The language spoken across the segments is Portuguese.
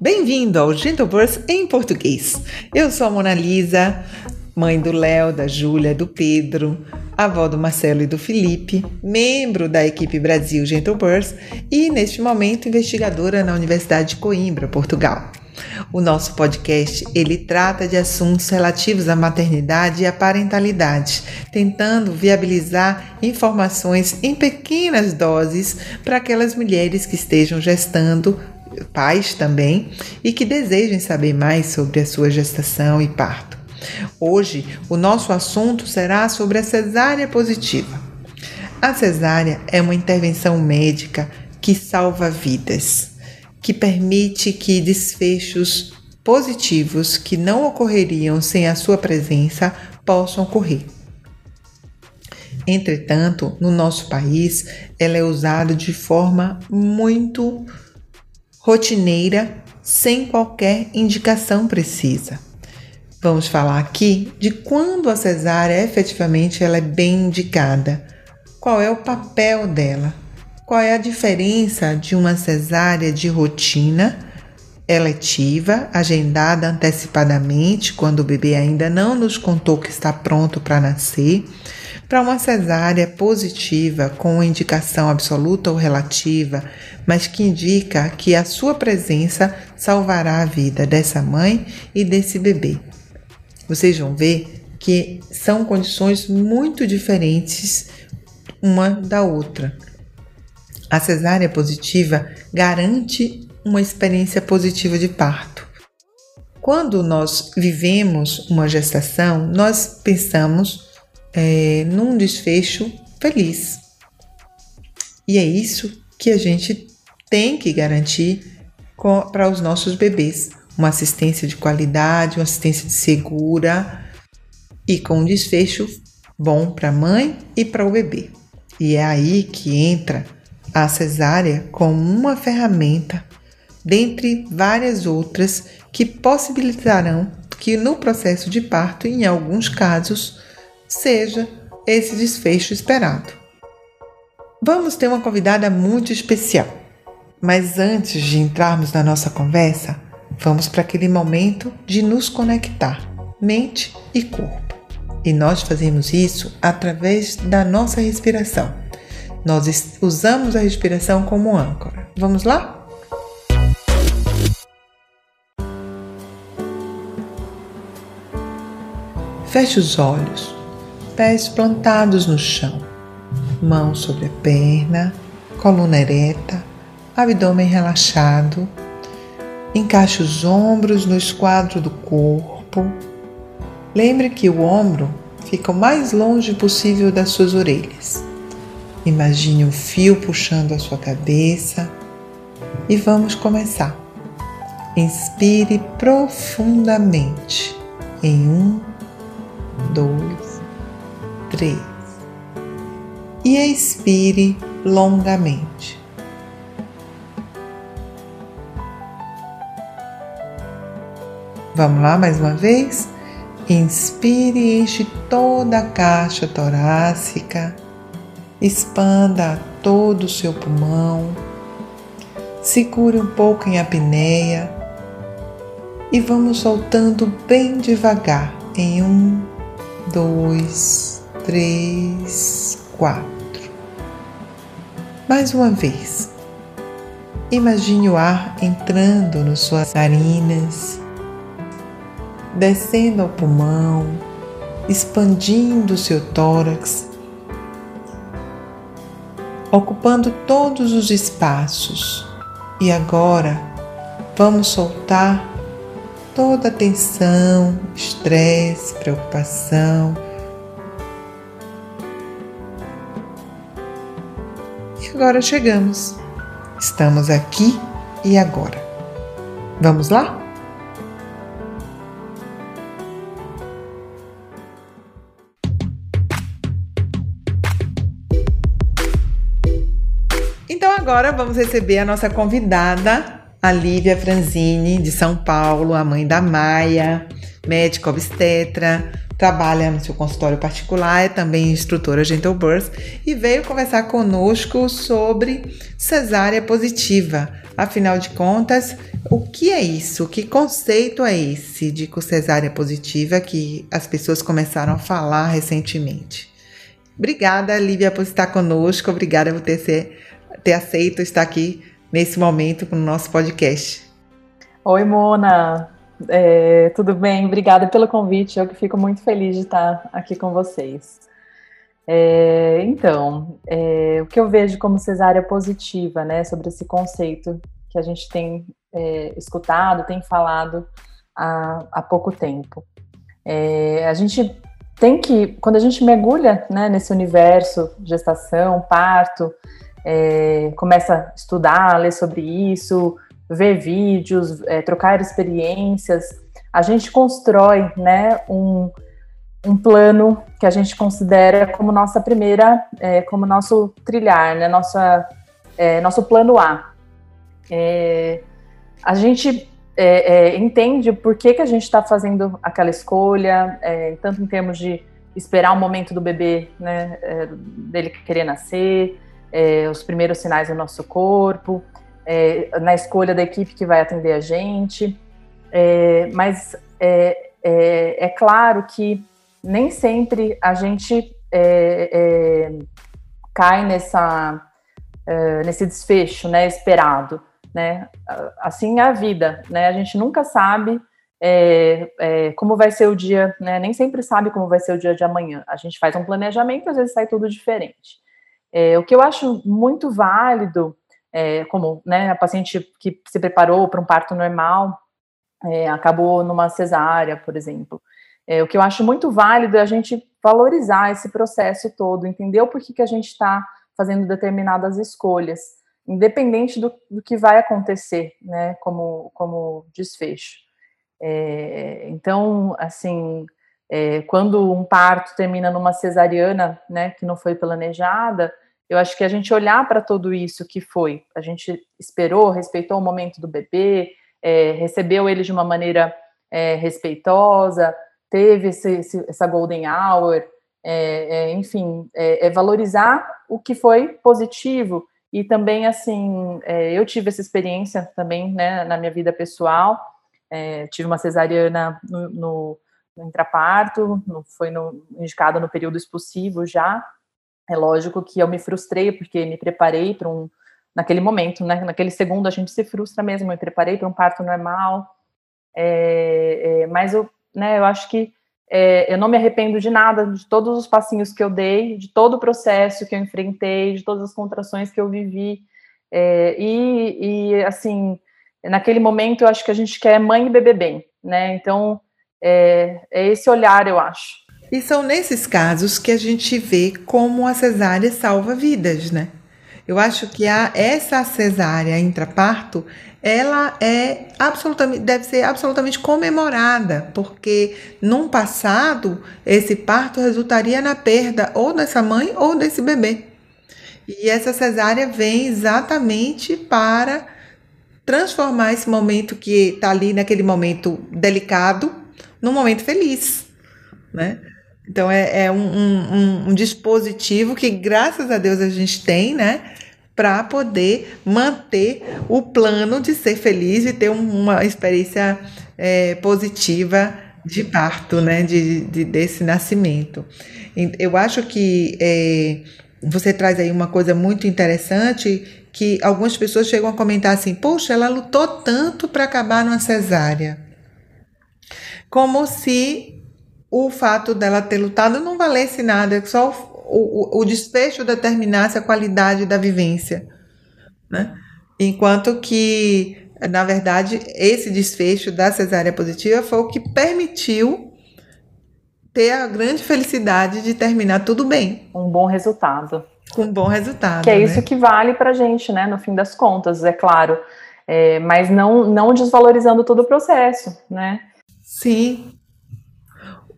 Bem-vindo ao Gentleverse em português. Eu sou a Mona Lisa, mãe do Léo, da Júlia, do Pedro, avó do Marcelo e do Felipe, membro da equipe Brasil Gentleverse e, neste momento, investigadora na Universidade de Coimbra, Portugal. O nosso podcast, ele trata de assuntos relativos à maternidade e à parentalidade, tentando viabilizar informações em pequenas doses para aquelas mulheres que estejam gestando pais também e que desejem saber mais sobre a sua gestação e parto. Hoje, o nosso assunto será sobre a cesárea positiva. A cesárea é uma intervenção médica que salva vidas, que permite que desfechos positivos que não ocorreriam sem a sua presença possam ocorrer. Entretanto, no nosso país, ela é usada de forma muito rotineira, sem qualquer indicação precisa. Vamos falar aqui de quando a cesárea efetivamente ela é bem indicada. Qual é o papel dela? Qual é a diferença de uma cesárea de rotina, eletiva, agendada antecipadamente, quando o bebê ainda não nos contou que está pronto para nascer, para uma cesárea positiva com indicação absoluta ou relativa, mas que indica que a sua presença salvará a vida dessa mãe e desse bebê. Vocês vão ver que são condições muito diferentes uma da outra. A cesárea positiva garante uma experiência positiva de parto. Quando nós vivemos uma gestação, nós pensamos é, num desfecho feliz. E é isso que a gente tem que garantir para os nossos bebês: uma assistência de qualidade, uma assistência segura e com um desfecho bom para a mãe e para o bebê. E é aí que entra a cesárea como uma ferramenta, dentre várias outras, que possibilitarão que no processo de parto, em alguns casos, seja esse desfecho esperado. Vamos ter uma convidada muito especial, mas antes de entrarmos na nossa conversa, vamos para aquele momento de nos conectar, mente e corpo. E nós fazemos isso através da nossa respiração. Nós usamos a respiração como âncora. Vamos lá? Feche os olhos pés plantados no chão, mãos sobre a perna, coluna ereta, abdômen relaxado. Encaixe os ombros no esquadro do corpo. Lembre que o ombro fica o mais longe possível das suas orelhas. Imagine um fio puxando a sua cabeça e vamos começar. Inspire profundamente em um, dois, três. E expire longamente. Vamos lá mais uma vez? Inspire e enche toda a caixa torácica, expanda todo o seu pulmão, segure um pouco em apneia. E vamos soltando bem devagar. Em um, dois, três, quatro. Mais uma vez. Imagine o ar entrando nas suas narinas, descendo ao pulmão, expandindo o seu tórax, ocupando todos os espaços. E agora vamos soltar toda a tensão, estresse, preocupação agora chegamos. Estamos aqui e agora. Vamos lá? Então agora vamos receber a nossa convidada, a Lívia Franzini, de São Paulo, a mãe da Maia, médica obstetra, trabalha no seu consultório particular, é também instrutora Gentle Birth e veio conversar conosco sobre cesárea positiva. Afinal de contas, o que é isso? Que conceito é esse de cesárea positiva que as pessoas começaram a falar recentemente? Obrigada, Lívia, por estar conosco. Obrigada por ter, ser, ter aceito estar aqui nesse momento no nosso podcast. Oi, Mona. É, tudo bem? Obrigada pelo convite. Eu que fico muito feliz de estar aqui com vocês. É, então, é, o que eu vejo como cesárea positiva, né, sobre esse conceito que a gente tem é, escutado, tem falado há, há pouco tempo. É, a gente tem que, quando a gente mergulha né, nesse universo, gestação, parto, é, começa a estudar, ler sobre isso, ver vídeos, é, trocar experiências, a gente constrói né, um, um plano que a gente considera como nossa primeira, é, como nosso trilhar, né, nossa, é, nosso plano A. É, a gente é, é, entende por que, que a gente está fazendo aquela escolha, tanto em termos de esperar o momento do bebê, né, dele querer nascer, os primeiros sinais do nosso corpo, é, na escolha da equipe que vai atender a gente, é, mas é, é, é, claro que nem sempre a gente é, é, cai nessa, nesse desfecho né, esperado. Né? Assim é a vida, né? a gente nunca sabe como vai ser o dia, né? nem sempre sabe como vai ser o dia de amanhã. A gente faz um planejamento, às vezes sai tudo diferente. o que eu acho muito válido é, como né, a paciente que se preparou para um parto normal é, acabou numa cesárea, por exemplo. É, o que eu acho muito válido é a gente valorizar esse processo todo, entender o porquê que a gente está fazendo determinadas escolhas, independente do, do, que vai acontecer, né, como, como desfecho. É, então, assim, é, quando um parto termina numa cesariana, né, que não foi planejada, eu acho que a gente olhar para tudo isso que foi, a gente esperou, respeitou o momento do bebê, é, recebeu ele de uma maneira é, respeitosa, teve esse, esse, essa golden hour, é, é enfim, é, é, valorizar o que foi positivo. E também assim, eu tive essa experiência também, né, na minha vida pessoal, tive uma cesariana no, no, no intraparto, foi no, indicada no período expulsivo já, é lógico que eu me frustrei porque me preparei para um naquele momento, né? Naquele segundo a gente se frustra mesmo. Eu me preparei para um parto normal, é, é, mas eu, né? Eu acho que é, eu não me arrependo de nada, de todos os passinhos que eu dei, de todo o processo que eu enfrentei, de todas as contrações que eu vivi. É, e, e, assim, naquele momento eu acho que a gente quer mãe e bebê bem, né? Então é, é esse olhar, eu acho. E são nesses casos que a gente vê como a cesárea salva vidas, né? Eu acho que a, essa cesárea intraparto, ela é absolutamente, deve ser absolutamente comemorada, porque num passado esse parto resultaria na perda ou dessa mãe ou desse bebê. E essa cesárea vem exatamente para transformar esse momento que está ali naquele momento delicado num momento feliz, né? Então é, é um, um, um, dispositivo que, graças a Deus, a gente tem, né? Para poder manter o plano de ser feliz e ter uma experiência é, positiva de parto, né? De, de, desse nascimento. Eu acho que é, você traz aí uma coisa muito interessante que algumas pessoas chegam a comentar assim: poxa, ela lutou tanto para acabar numa cesárea. Como se o fato dela ter lutado não valesse nada, só o, o, o desfecho determinasse a qualidade da vivência. Né? Enquanto que, na verdade, esse desfecho da cesárea positiva foi o que permitiu ter a grande felicidade de terminar tudo bem. Um bom resultado. Com um bom resultado. Que é né? isso que vale pra gente, né? No fim das contas, é claro. É, mas não, não desvalorizando todo o processo, né? Sim,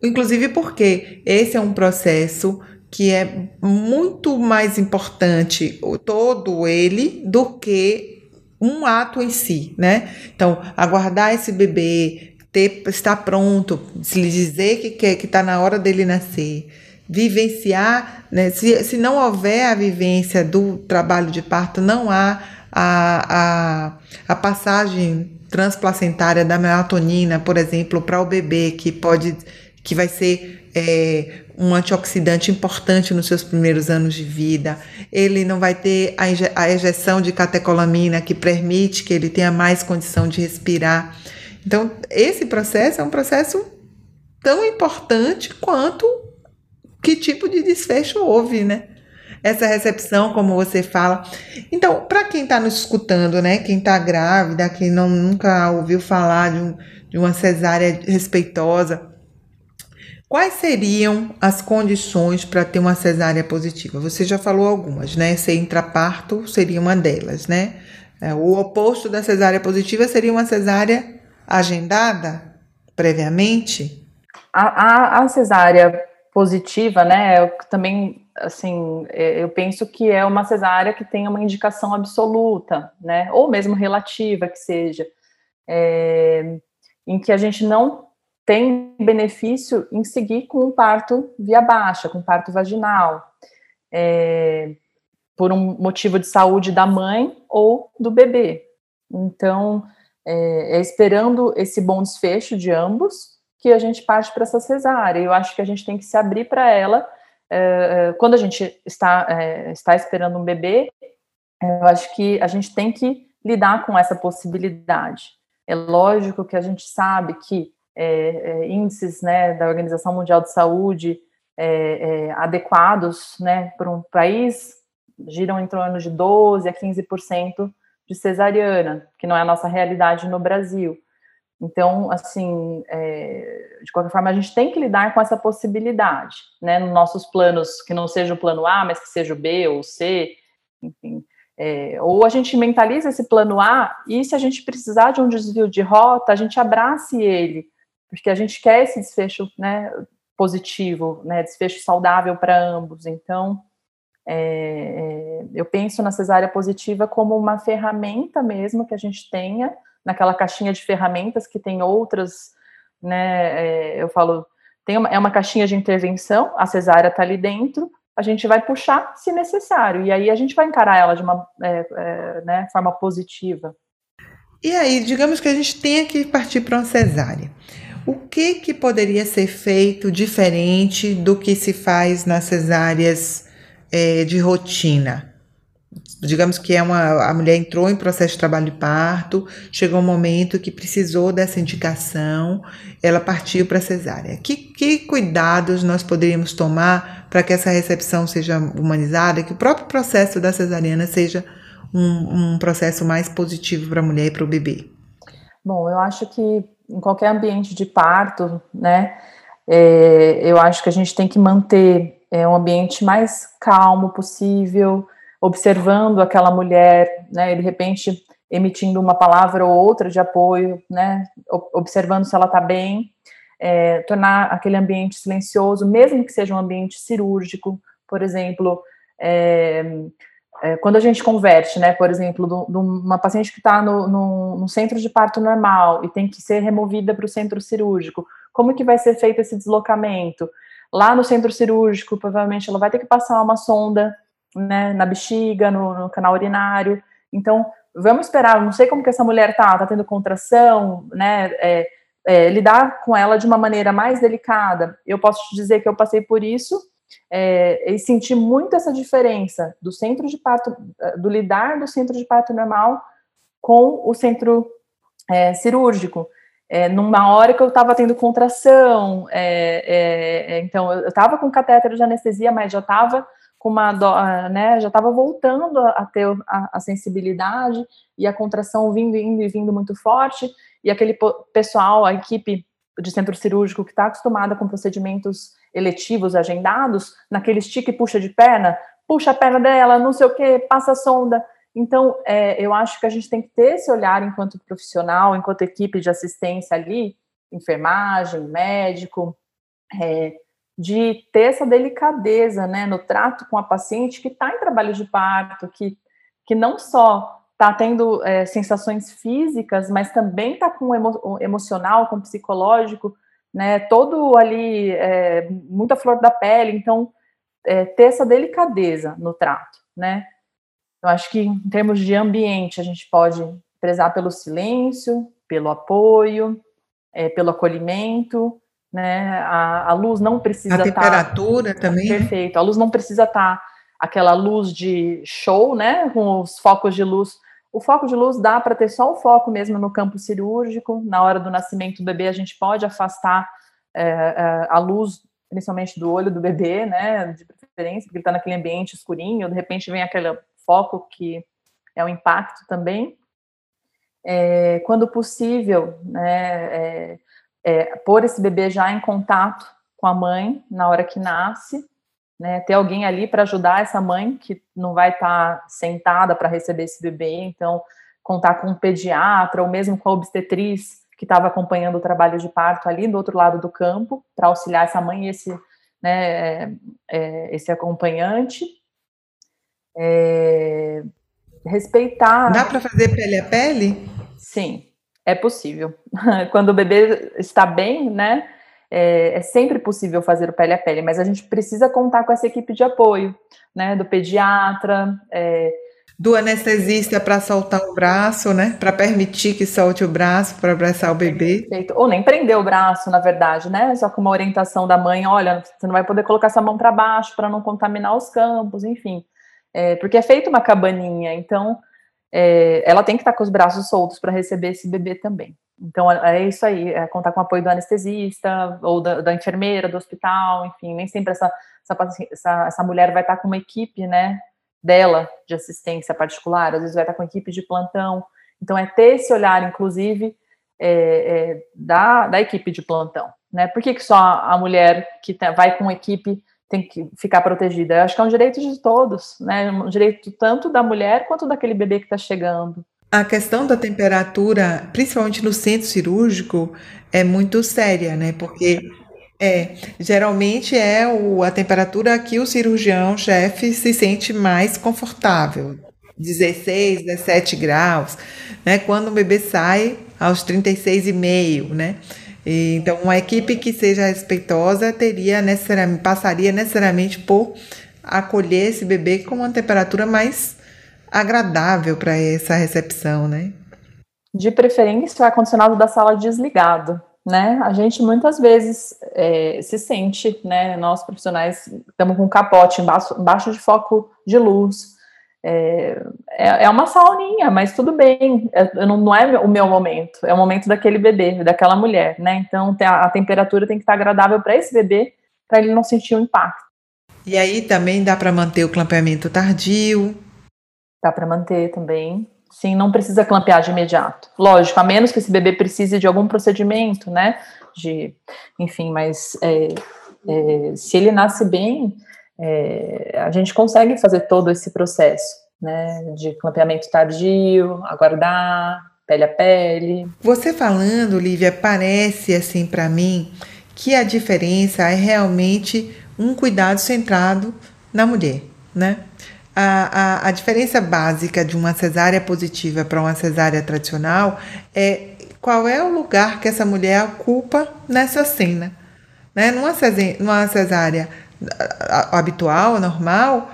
Inclusive porque esse é um processo que é muito mais importante, todo ele, do que um ato em si, né? Então, aguardar esse bebê, ter, estar pronto, se lhe dizer que quer, que está na hora dele nascer, vivenciar, né? se, se não houver a vivência do trabalho de parto, não há a, a, a passagem transplacentária da melatonina, por exemplo, para o bebê, que pode, que vai ser é, um antioxidante importante nos seus primeiros anos de vida. Ele não vai ter a, inje a ejeção de catecolamina, que permite que ele tenha mais condição de respirar. Então, esse processo é um processo tão importante quanto que tipo de desfecho houve, né? Essa recepção, como você fala. Então, para quem está nos escutando, né? Quem está grávida, quem não, nunca ouviu falar de, um, de uma cesárea respeitosa, quais seriam as condições para ter uma cesárea positiva? Você já falou algumas, né? Ser intraparto seria uma delas, né? É, o oposto da cesárea positiva seria uma cesárea agendada previamente? A, a, a cesárea positiva, né? Eu também, assim, é, eu penso que é uma cesárea que tem uma indicação absoluta, né? Ou mesmo relativa que seja, é, em que a gente não tem benefício em seguir com um parto via baixa, com parto vaginal, é, por um motivo de saúde da mãe ou do bebê. Então, é, é esperando esse bom desfecho de ambos que a gente parte para essa cesárea. Eu acho que a gente tem que se abrir para ela. É, é, quando a gente está, é, está esperando um bebê, eu acho que a gente tem que lidar com essa possibilidade. É lógico que a gente sabe que é, é, índices né, da Organização Mundial de Saúde adequados né, para um país giram em torno de 12% a 15% de cesariana, que não é a nossa realidade no Brasil. Então, assim, é, de qualquer forma, a gente tem que lidar com essa possibilidade, né? Nos nossos planos, que não seja o plano A, mas que seja o B ou o C, enfim. É, ou a gente mentaliza esse plano A e se a gente precisar de um desvio de rota, a gente abrace ele, porque a gente quer esse desfecho né, positivo, né, desfecho saudável para ambos. Então, é, é, eu penso na cesárea positiva como uma ferramenta mesmo que a gente tenha naquela caixinha de ferramentas que tem outras, né? É, eu falo, tem uma, é uma caixinha de intervenção, a cesárea está ali dentro, a gente vai puxar se necessário, e aí a gente vai encarar ela de uma é, é, né, forma positiva. E aí, digamos que a gente tenha que partir para uma cesárea. O que, que poderia ser feito diferente do que se faz nas cesáreas é, de rotina? digamos que é uma a mulher entrou em processo de trabalho de parto, chegou um momento que precisou dessa indicação, ela partiu para cesárea. Que, que cuidados nós poderíamos tomar para que essa recepção seja humanizada, que o próprio processo da cesariana seja um, um processo mais positivo para a mulher e para o bebê? Bom, eu acho que em qualquer ambiente de parto, né, é, eu acho que a gente tem que manter é, um ambiente mais calmo possível, observando aquela mulher, né, de repente emitindo uma palavra ou outra de apoio, né, observando se ela está bem, é, tornar aquele ambiente silencioso, mesmo que seja um ambiente cirúrgico, por exemplo, é, é, quando a gente converte, né, por exemplo, de uma paciente que está no, no, no, centro de parto normal e tem que ser removida para o centro cirúrgico, como que vai ser feito esse deslocamento? Lá no centro cirúrgico, provavelmente ela vai ter que passar uma sonda né, na bexiga, no, no, canal urinário. Então, vamos esperar. Não sei como que essa mulher tá, tá tendo contração, né? É, é, lidar com ela de uma maneira mais delicada. Eu posso te dizer que eu passei por isso é, e senti muito essa diferença do centro de parto, do lidar do centro de parto normal com o centro é, cirúrgico. É, numa hora que eu estava tendo contração, é, então eu estava com catéter de anestesia, mas já estava com uma ah, né, já estava voltando a ter a, a, sensibilidade e a contração vindo, indo e vindo muito forte, e aquele pessoal, a equipe de centro cirúrgico que está acostumada com procedimentos eletivos agendados, naquele estique e puxa de perna, puxa a perna dela, não sei o que, passa a sonda. Então, é, eu acho que a gente tem que ter esse olhar enquanto profissional, enquanto equipe de assistência ali, enfermagem, médico, é, de ter essa delicadeza né, no trato com a paciente que está em trabalho de parto, que, que não só está tendo é, sensações físicas, mas também está com emo emocional, com psicológico, né? Todo ali, é, muita flor da pele, então é, ter essa delicadeza no trato, né? Eu acho que em termos de ambiente a gente pode prezar pelo silêncio, pelo apoio, é, pelo acolhimento, né? A, a, luz não precisa estar. A tá temperatura tá, também. Perfeito. A luz não precisa estar tá aquela luz de show, né? Com os focos de luz. O foco de luz dá para ter só o foco mesmo no campo cirúrgico. Na hora do nascimento do bebê, a gente pode afastar é, a luz, principalmente do olho do bebê, né? De preferência, porque ele está naquele ambiente escurinho. De repente vem aquele foco que é o impacto também. É, quando possível, né, é, é, pôr esse bebê já em contato com a mãe na hora que nasce, né, ter alguém ali para ajudar essa mãe que não vai estar tá sentada para receber esse bebê, então contar com um pediatra ou mesmo com a obstetriz que estava acompanhando o trabalho de parto ali do outro lado do campo para auxiliar essa mãe e esse, né, é, é esse acompanhante. É, respeitar. Dá para fazer pele a pele? Sim, é possível. Quando o bebê está bem, né? É, é, sempre possível fazer o pele a pele, mas a gente precisa contar com essa equipe de apoio, né? Do pediatra, é, do anestesista para soltar o braço, né? Para permitir que solte o braço para abraçar o bebê. Perfeito. Ou nem prender o braço, na verdade, né? Só com uma orientação da mãe, olha, você não vai poder colocar essa mão para baixo para não contaminar os campos, enfim. É, porque é feita uma cabaninha, então é, ela tem que estar com os braços soltos para receber esse bebê também. Então é, é isso aí, é contar com o apoio do anestesista ou da, da enfermeira do hospital, enfim, nem sempre essa, essa, essa, mulher vai estar com uma equipe, né, dela de assistência particular, às vezes vai estar com equipe de plantão. Então é ter esse olhar, inclusive, é, é, da, da equipe de plantão, né? Por que, que só a mulher que tá, vai com equipe tem que ficar protegida. Eu acho que é um direito de todos, né? Um direito tanto da mulher quanto daquele bebê que está chegando. A questão da temperatura, principalmente no centro cirúrgico, é muito séria, né? Porque é, geralmente é o, a temperatura que o cirurgião chefe se sente mais confortável. 16, 17 graus, né? Quando o bebê sai aos 36,5, né? E, então, uma equipe que seja respeitosa teria necessariamente, passaria necessariamente por acolher esse bebê com uma temperatura mais agradável para essa recepção, né? De preferência, o ar-condicionado da sala desligado, né? A gente muitas vezes é, se sente, né? Nós profissionais estamos com um capote embaixo, embaixo de foco de luz, é, é, é, uma sauninha, mas tudo bem, é, não, não é o meu momento, é o momento daquele bebê, daquela mulher, né? Então a, a temperatura tem que estar agradável para esse bebê, para ele não sentir o um impacto. E aí também dá para manter o clampeamento tardio? Dá para manter também. Sim, não precisa clampear de imediato. Lógico, a menos que esse bebê precise de algum procedimento, né? De, enfim, mas é, é, se ele nasce bem, é, a gente consegue fazer todo esse processo, né, de clampeamento tardio, aguardar, pele a pele. Você falando, Lívia, parece assim para mim que a diferença é realmente um cuidado centrado na mulher, né? A, a, a diferença básica de uma cesárea positiva para uma cesárea tradicional é qual é o lugar que essa mulher ocupa nessa cena. Né? Numa, cesárea, numa cesárea habitual, normal,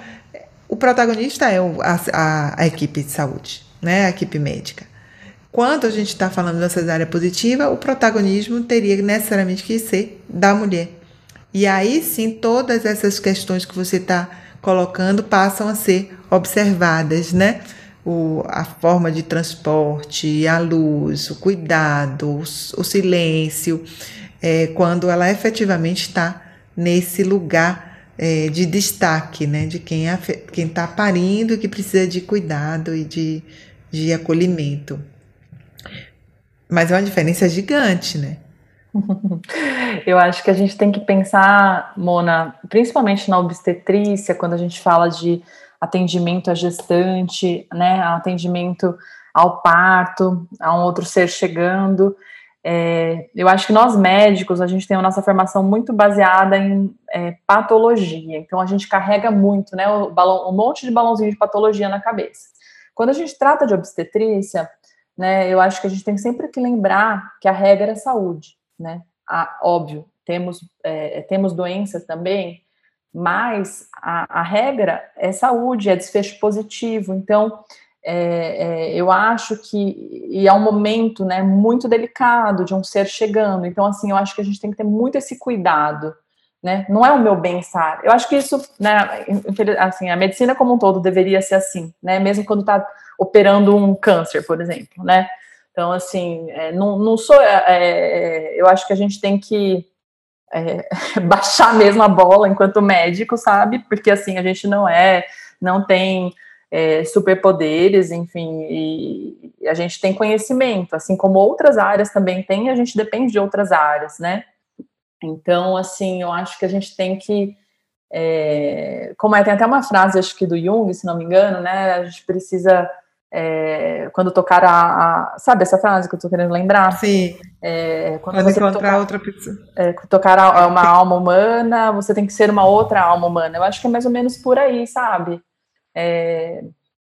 o protagonista é o, a, a, a, equipe de saúde, né? a equipe médica. Quando a gente está falando da cesárea positiva, o protagonismo teria necessariamente que ser da mulher. E aí sim, todas essas questões que você está colocando passam a ser observadas, né? O, a forma de transporte, a luz, o cuidado, o, o silêncio, é, quando ela efetivamente está nesse lugar é, de destaque, né? De quem é, está parindo e que precisa de cuidado e de, de acolhimento. Mas é uma diferença gigante, né? Eu acho que a gente tem que pensar, Mona, principalmente na obstetrícia, quando a gente fala de atendimento à gestante, né, atendimento ao parto, a um outro ser chegando, é, eu acho que nós médicos, a gente tem a nossa formação muito baseada em é, patologia, então a gente carrega muito, né, o balão, um monte de balãozinho de patologia na cabeça. quando a gente trata de obstetrícia, né, eu acho que a gente tem sempre que lembrar que a regra é saúde, né? A, óbvio, temos, é, temos doenças também, mas a, a, regra é saúde, é desfecho positivo. Então, é, é, eu acho que e é um momento né, muito delicado de um ser chegando. Então, assim, eu acho que a gente tem que ter muito esse cuidado. Né? Não é o meu bem-estar. Eu acho que isso, né, assim, a medicina como um todo deveria ser assim, né? Mesmo quando está operando um câncer, por exemplo, né? Então, assim, é, não, não sou. É, é eu acho que a gente tem que é, baixar mesmo a bola enquanto médico, sabe? Porque assim a gente não é, não tem é, superpoderes, enfim, e, a gente tem conhecimento, assim como outras áreas também tem, a gente depende de outras áreas, né? Então, assim, eu acho que a gente tem que é, como é, tem até uma frase, acho que do Jung, se não me engano, né? A gente precisa é, quando tocar a, a, Sabe essa frase que eu tô querendo lembrar? Sim. É, quando você encontrar tocar, outra pessoa. É, tocar a, uma alma humana, você tem que ser uma outra alma humana. Eu acho que é mais ou menos por aí, sabe? É,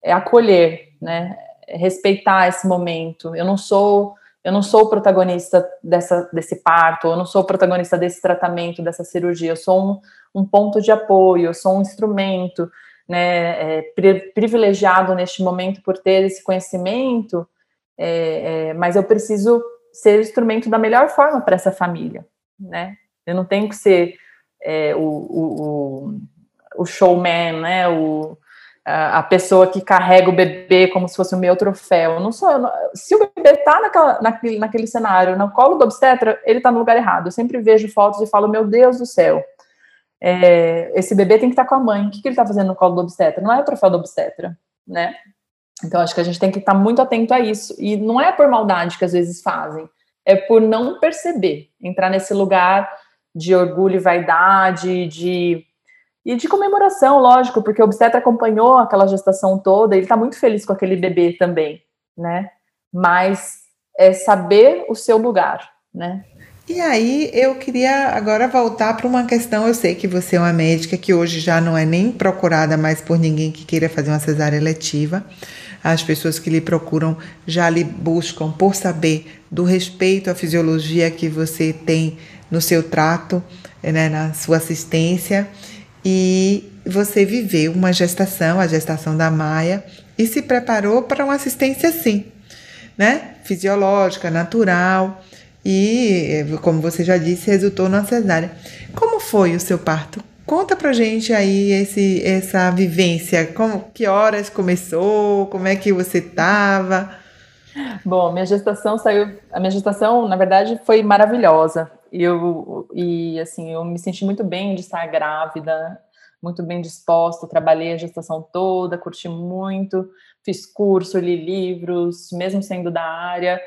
é acolher, né? É respeitar esse momento. Eu não sou. Eu não sou o protagonista dessa, desse parto, eu não sou o protagonista desse tratamento, dessa cirurgia, eu sou um, um ponto de apoio, eu sou um instrumento, né, é, privilegiado neste momento por ter esse conhecimento, é, é, mas eu preciso ser instrumento da melhor forma para essa família, né? Eu não tenho que ser é, o, o, o, showman, né? O, a, a, pessoa que carrega o bebê como se fosse o meu troféu. Não sou. Não, se o bebê está naquele, naquele cenário, no colo do obstetra, ele está no lugar errado. Eu sempre vejo fotos e falo, meu Deus do céu, é, esse bebê tem que estar com a mãe. O que, que ele está fazendo no colo do obstetra? Não é o troféu do obstetra, né? Então, acho que a gente tem que estar muito atento a isso. E não é por maldade que às vezes fazem, é por não perceber, entrar nesse lugar de orgulho e vaidade, de e de comemoração, lógico, porque o obstetra acompanhou aquela gestação toda, ele está muito feliz com aquele bebê também, né? Mas é saber o seu lugar, né? E aí eu queria agora voltar para uma questão. Eu sei que você é uma médica que hoje já não é nem procurada mais por ninguém que queira fazer uma cesárea letiva. As pessoas que lhe procuram já lhe buscam por saber do respeito à fisiologia que você tem no seu trato, né, na sua assistência. E você viveu uma gestação, a gestação da Maia, e se preparou para uma assistência assim, né? Fisiológica, natural e, como você já disse, resultou na cesárea. Como foi o seu parto? Conta pra gente aí esse, essa vivência, como, que horas começou, como é que você estava? Bom, minha gestação saiu, a minha gestação, na verdade, foi maravilhosa. Eu, e assim, eu me senti muito bem de estar grávida, muito bem disposta, trabalhei a gestação toda, curti muito, fiz curso, li livros, mesmo sendo da área.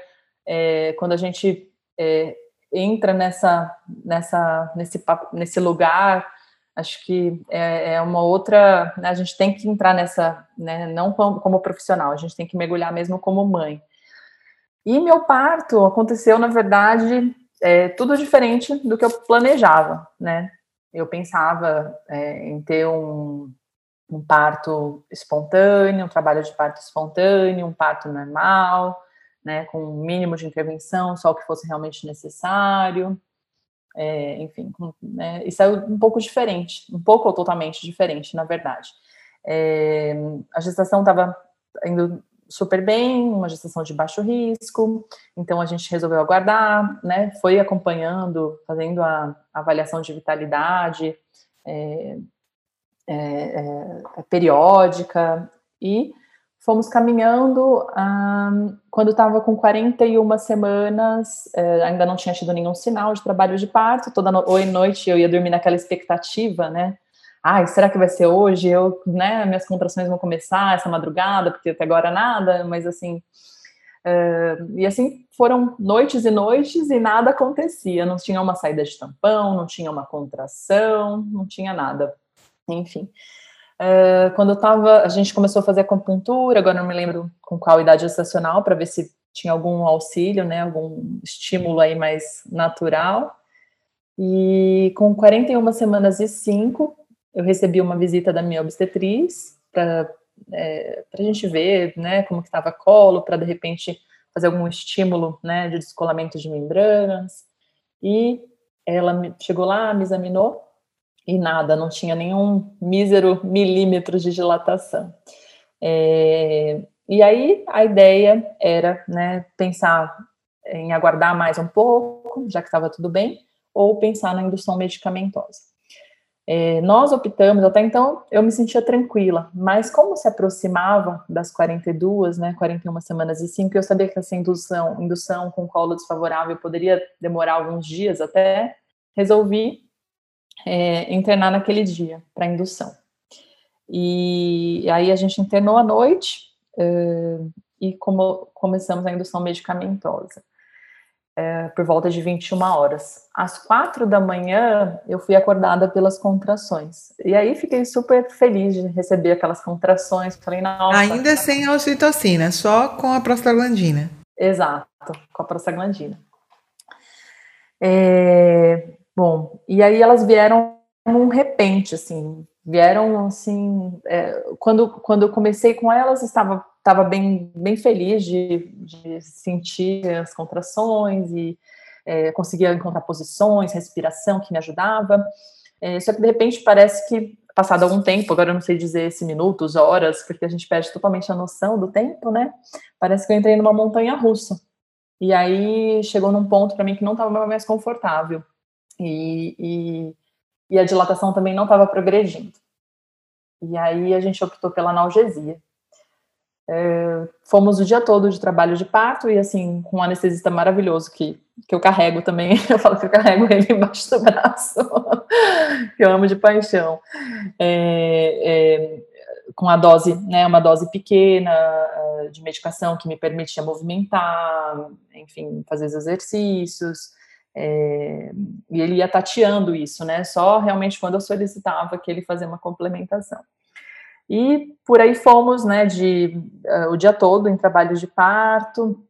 É, quando a gente é, entra nessa, nessa, nesse, nesse lugar, acho que é, é uma outra. Né, a gente tem que entrar nessa, né, não como, como, profissional, a gente tem que mergulhar mesmo como mãe. E meu parto aconteceu, na verdade, é, tudo diferente do que eu planejava, né? Eu pensava é, em ter um, um parto espontâneo, um trabalho de parto espontâneo, um parto normal, né, com um mínimo de intervenção, só o que fosse realmente necessário, é, enfim, né, isso é um pouco diferente, um pouco ou totalmente diferente, na verdade. É, a gestação estava indo super bem, uma gestação de baixo risco, então a gente resolveu aguardar, né, foi acompanhando, fazendo a, a avaliação de vitalidade é, é, é periódica e fomos caminhando. quando estava com 41 semanas, é, ainda não tinha tido nenhum sinal de trabalho de parto. Toda no, noite eu ia dormir naquela expectativa, né? Ai, será que vai ser hoje? Eu, né? Minhas contrações vão começar essa madrugada, porque até agora nada, mas assim. É, e assim foram noites e noites e nada acontecia. Não tinha uma saída de tampão, não tinha uma contração, não tinha nada. Enfim. Uh, quando eu tava, a gente começou a fazer acupuntura, agora não me lembro com qual idade gestacional, para ver se tinha algum auxílio, né, algum estímulo aí mais natural. E com 41 semanas e 5, eu recebi uma visita da minha obstetriz para é, a gente ver, né, como que estava colo, para de repente fazer algum estímulo, né, de descolamento de membranas. E ela chegou lá, me examinou e nada, não tinha nenhum mísero milímetro de dilatação. É, e aí a ideia era, né, pensar em aguardar mais um pouco, já que estava tudo bem, ou pensar na indução medicamentosa. É, nós optamos, até então eu me sentia tranquila, mas como se aproximava das 42, né, 41 semanas e 5, eu sabia que essa indução, indução com colo desfavorável poderia demorar alguns dias até, resolvi é, internar naquele dia para indução. E aí a gente internou à noite uh, e como, começamos a indução medicamentosa é, por volta de 21 horas. Às quatro da manhã, eu fui acordada pelas contrações. E aí fiquei super feliz de receber aquelas contrações. Falei, nossa. Ainda sem a ocitocina, só com a prostaglandina. Exato, com a prostaglandina. É, bom, e aí elas vieram num repente, assim, vieram assim. É, quando, quando eu comecei com elas, estava estava bem, bem feliz de, de, sentir as contrações e é, conseguia encontrar posições, respiração que me ajudava. É, só que de repente parece que, passado algum tempo, agora eu não sei dizer se minutos, horas, porque a gente perde totalmente a noção do tempo, né? Parece que eu entrei numa montanha russa. E aí chegou num ponto para mim que não estava mais confortável. E, e, e a dilatação também não estava progredindo. E aí a gente optou pela analgesia. É, fomos o dia todo de trabalho de parto e assim, com um anestesista maravilhoso que, que eu carrego também, eu falo que eu carrego ele embaixo do braço, que eu amo de paixão. É, é, com a dose, né, uma dose pequena é, de medicação que me permitia movimentar, enfim, fazer os exercícios, é, e ele ia tateando isso, né, só realmente quando eu solicitava que ele fazia uma complementação. E por aí fomos, né, de uh, o dia todo em trabalhos de parto,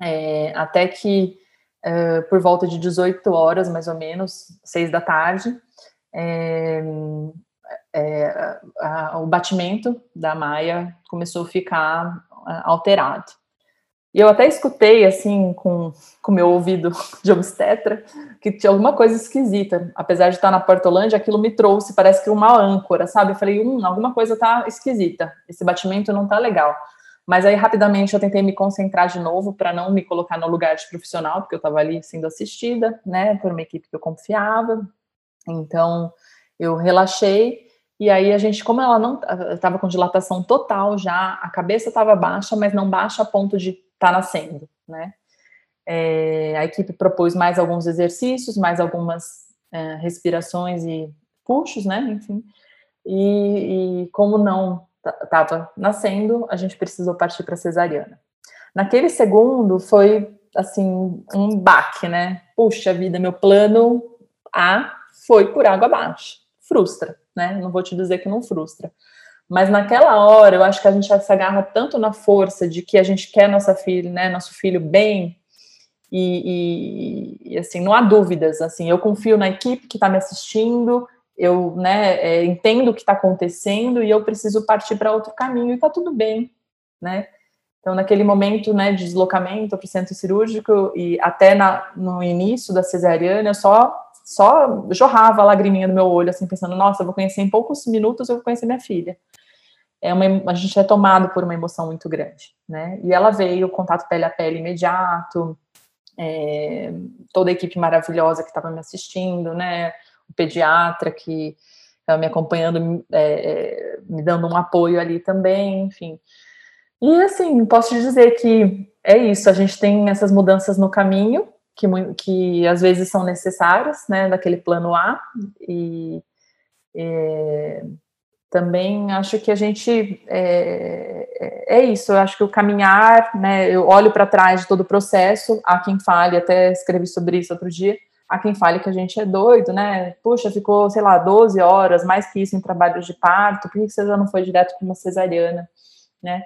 é, até que uh, por volta de 18 horas, mais ou menos, seis da tarde, é, é, a, o batimento da Maia começou a ficar alterado. E eu até escutei, assim, com o meu ouvido de obstetra, que tinha alguma coisa esquisita. Apesar de estar na Portolândia, aquilo me trouxe, parece que uma âncora, sabe? Eu falei, hum, alguma coisa tá esquisita. Esse batimento não tá legal. Mas aí, rapidamente, eu tentei me concentrar de novo para não me colocar no lugar de profissional, porque eu estava ali sendo assistida, né, por uma equipe que eu confiava. Então, eu relaxei. E aí a gente, como ela não estava com dilatação total já, a cabeça estava baixa, mas não baixa a ponto de está nascendo, né? É, a equipe propôs mais alguns exercícios, mais algumas é, respirações e puxos, né? Enfim, e, e como não estava nascendo, a gente precisou partir para cesariana. Naquele segundo foi assim um baque, né? Puxa vida, meu plano A foi por água abaixo. Frustra, né? Não vou te dizer que não frustra. Mas naquela hora, eu acho que a gente se agarra tanto na força de que a gente quer nossa filha, né, nosso filho bem, e, e, e assim, não há dúvidas, assim, eu confio na equipe que está me assistindo, eu, né, é, entendo o que está acontecendo e eu preciso partir para outro caminho e está tudo bem, né? Então, naquele momento, né, de deslocamento para o centro cirúrgico e até na, no início da cesariana, eu só, só jorrava a lagriminha do meu olho, assim, pensando, nossa, eu vou conhecer em poucos minutos, eu vou conhecer minha filha é uma, a gente é tomado por uma emoção muito grande, né? E ela veio, contato pele a pele imediato, é, toda a equipe maravilhosa que estava me assistindo, né? O pediatra que estava me acompanhando, é, é, me dando um apoio ali também, enfim. E assim, posso te dizer que é isso, a gente tem essas mudanças no caminho, que, que às vezes são necessárias, né, daquele plano A, e é, também acho que a gente é, é, é isso. Eu acho que o caminhar, né? Eu olho para trás de todo o processo. Há quem fale, até escrevi sobre isso outro dia. Há quem fale que a gente é doido, né? Puxa, ficou, sei lá, 12 horas, mais que isso em trabalhos de parto. Por que você já não foi direto para uma cesariana, né?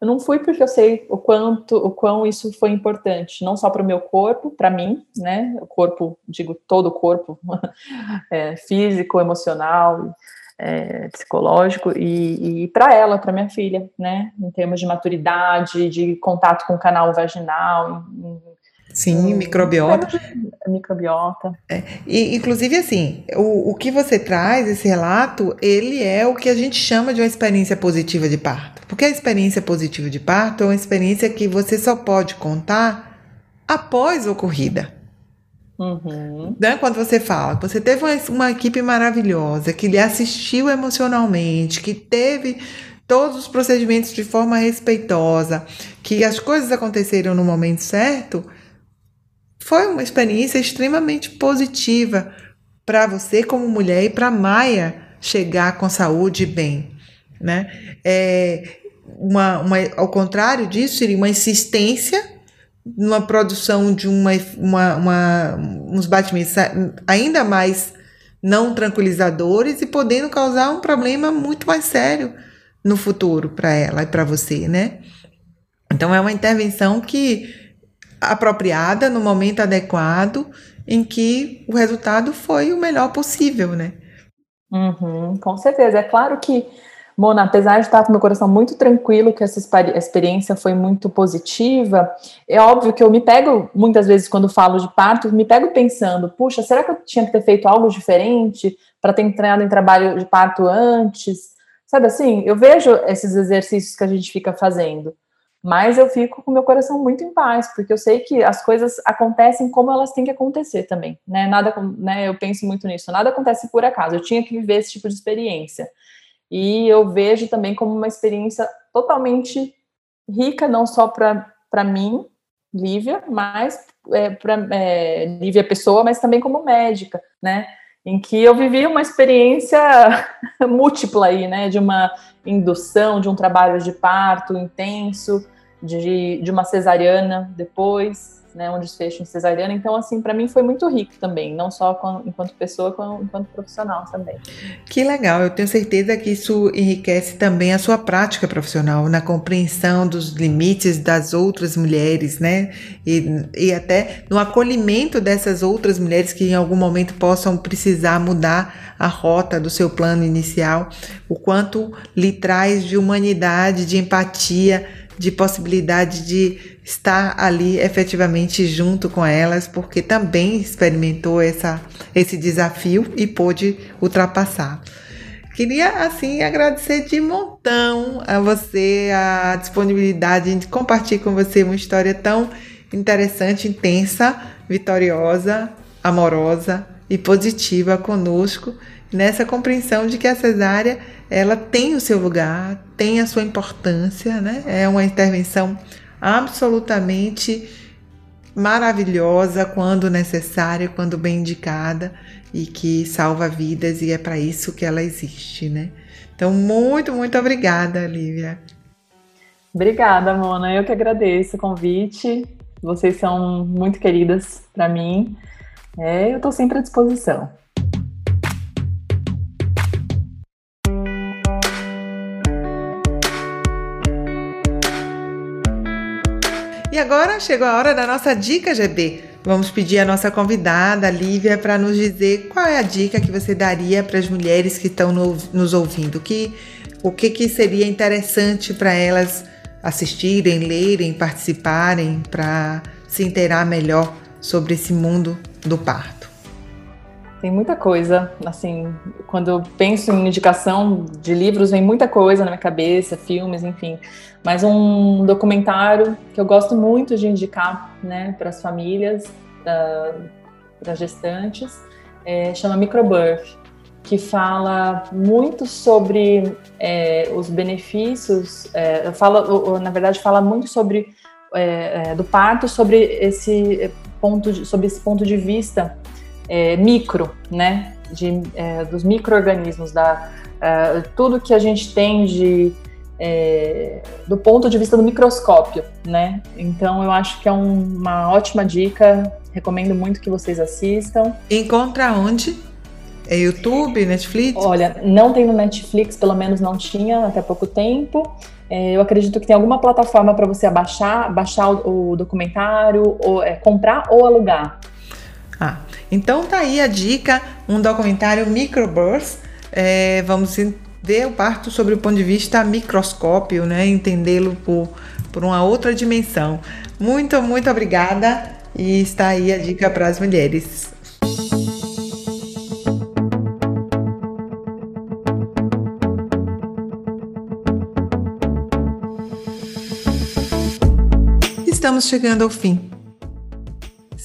Eu não fui porque eu sei o quanto, o quão isso foi importante, não só para o meu corpo, para mim, né? O corpo, digo todo o corpo, é, físico, emocional, é, psicológico e, e para ela, para minha filha, né? Em termos de maturidade, de contato com o canal vaginal. Em, Sim, microbiota. Microbiota. É, e, inclusive, assim, o, o que você traz, esse relato, ele é o que a gente chama de uma experiência positiva de parto. Porque a experiência positiva de parto é uma experiência que você só pode contar após a ocorrida. Uhum. Né? Quando você fala, você teve uma, uma equipe maravilhosa que lhe assistiu emocionalmente, que teve todos os procedimentos de forma respeitosa, que as coisas aconteceram no momento certo, foi uma experiência extremamente positiva para você como mulher e para Maia chegar com saúde e bem, né? É uma, uma, ao contrário disso, seria uma insistência numa produção de uma, uma, uma, uns batimentos ainda mais não tranquilizadores e podendo causar um problema muito mais sério no futuro para ela e para você, né? Então é uma intervenção que apropriada no momento adequado em que o resultado foi o melhor possível, né? Uhum, com certeza. É claro que Mona, apesar de estar com meu coração muito tranquilo, que essa experiência foi muito positiva, é óbvio que eu me pego, muitas vezes, quando falo de parto, me pego pensando, puxa, será que eu tinha que ter feito algo diferente para ter entrado em trabalho de parto antes? Sabe assim, eu vejo esses exercícios que a gente fica fazendo, mas eu fico com meu coração muito em paz, porque eu sei que as coisas acontecem como elas têm que acontecer também, né? Nada, né? Eu penso muito nisso, nada acontece por acaso, eu tinha que viver esse tipo de experiência. E eu vejo também como uma experiência totalmente rica, não só para mim, Lívia, mas é, para é, Lívia pessoa, mas também como médica, né? Em que eu vivi uma experiência múltipla aí, né? De uma indução, de um trabalho de parto intenso, de, de uma cesariana depois, né, um desfecho em cesariana. Então, assim, para mim foi muito rico também, não só com, enquanto pessoa, como enquanto profissional também. Que legal, eu tenho certeza que isso enriquece também a sua prática profissional, na compreensão dos limites das outras mulheres, né? E, e até no acolhimento dessas outras mulheres que em algum momento possam precisar mudar a rota do seu plano inicial, o quanto lhe traz de humanidade, de empatia, de possibilidade de estar ali efetivamente junto com elas, porque também experimentou essa, esse desafio e pôde ultrapassar. Queria, assim, agradecer de montão a você, a disponibilidade de compartilhar com você uma história tão interessante, intensa, vitoriosa, amorosa e positiva conosco, nessa compreensão de que a cesárea ela tem o seu lugar, tem a sua importância, né? É uma intervenção absolutamente maravilhosa quando necessária, quando bem indicada e que salva vidas e é para isso que ela existe, né? Então, muito, muito obrigada, Lívia. Obrigada, Mona. Eu que agradeço o convite. Vocês são muito queridas para mim. É, eu estou sempre à disposição. E agora chegou a hora da nossa dica GB. Vamos pedir a nossa convidada, Lívia, para nos dizer qual é a dica que você daria para as mulheres que estão no, nos ouvindo. Que, o que, que seria interessante para elas assistirem, lerem, participarem, para se inteirar melhor sobre esse mundo do parto? Tem muita coisa, assim, quando eu penso em indicação de livros, vem muita coisa na minha cabeça, filmes, enfim. Mas um documentário que eu gosto muito de indicar, né, para as famílias, para gestantes, é, chama Microbirth, que fala muito sobre é, os benefícios, é, fala, na verdade, fala muito sobre é, é, do parto, sobre esse ponto, de, sobre esse ponto de vista é, micro, né? De, é, dos micro-organismos, da, é, tudo que a gente tem de, é, do ponto de vista do microscópio, né? Então eu acho que é um, uma ótima dica, recomendo muito que vocês assistam. Encontra onde? É YouTube, Netflix? Olha, não tem no Netflix, pelo menos não tinha até pouco tempo. É, eu acredito que tem alguma plataforma para você baixar, baixar o, o documentário, ou é, comprar ou alugar. Ah, então tá aí a dica, um documentário Microburst é, vamos ver o parto sobre o ponto de vista microscópio, né? Entendê-lo por, por uma outra dimensão. Muito, muito obrigada e está aí a dica para as mulheres. Estamos chegando ao fim.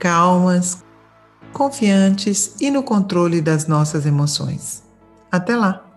calmas, confiantes e no controle das nossas emoções. Até lá!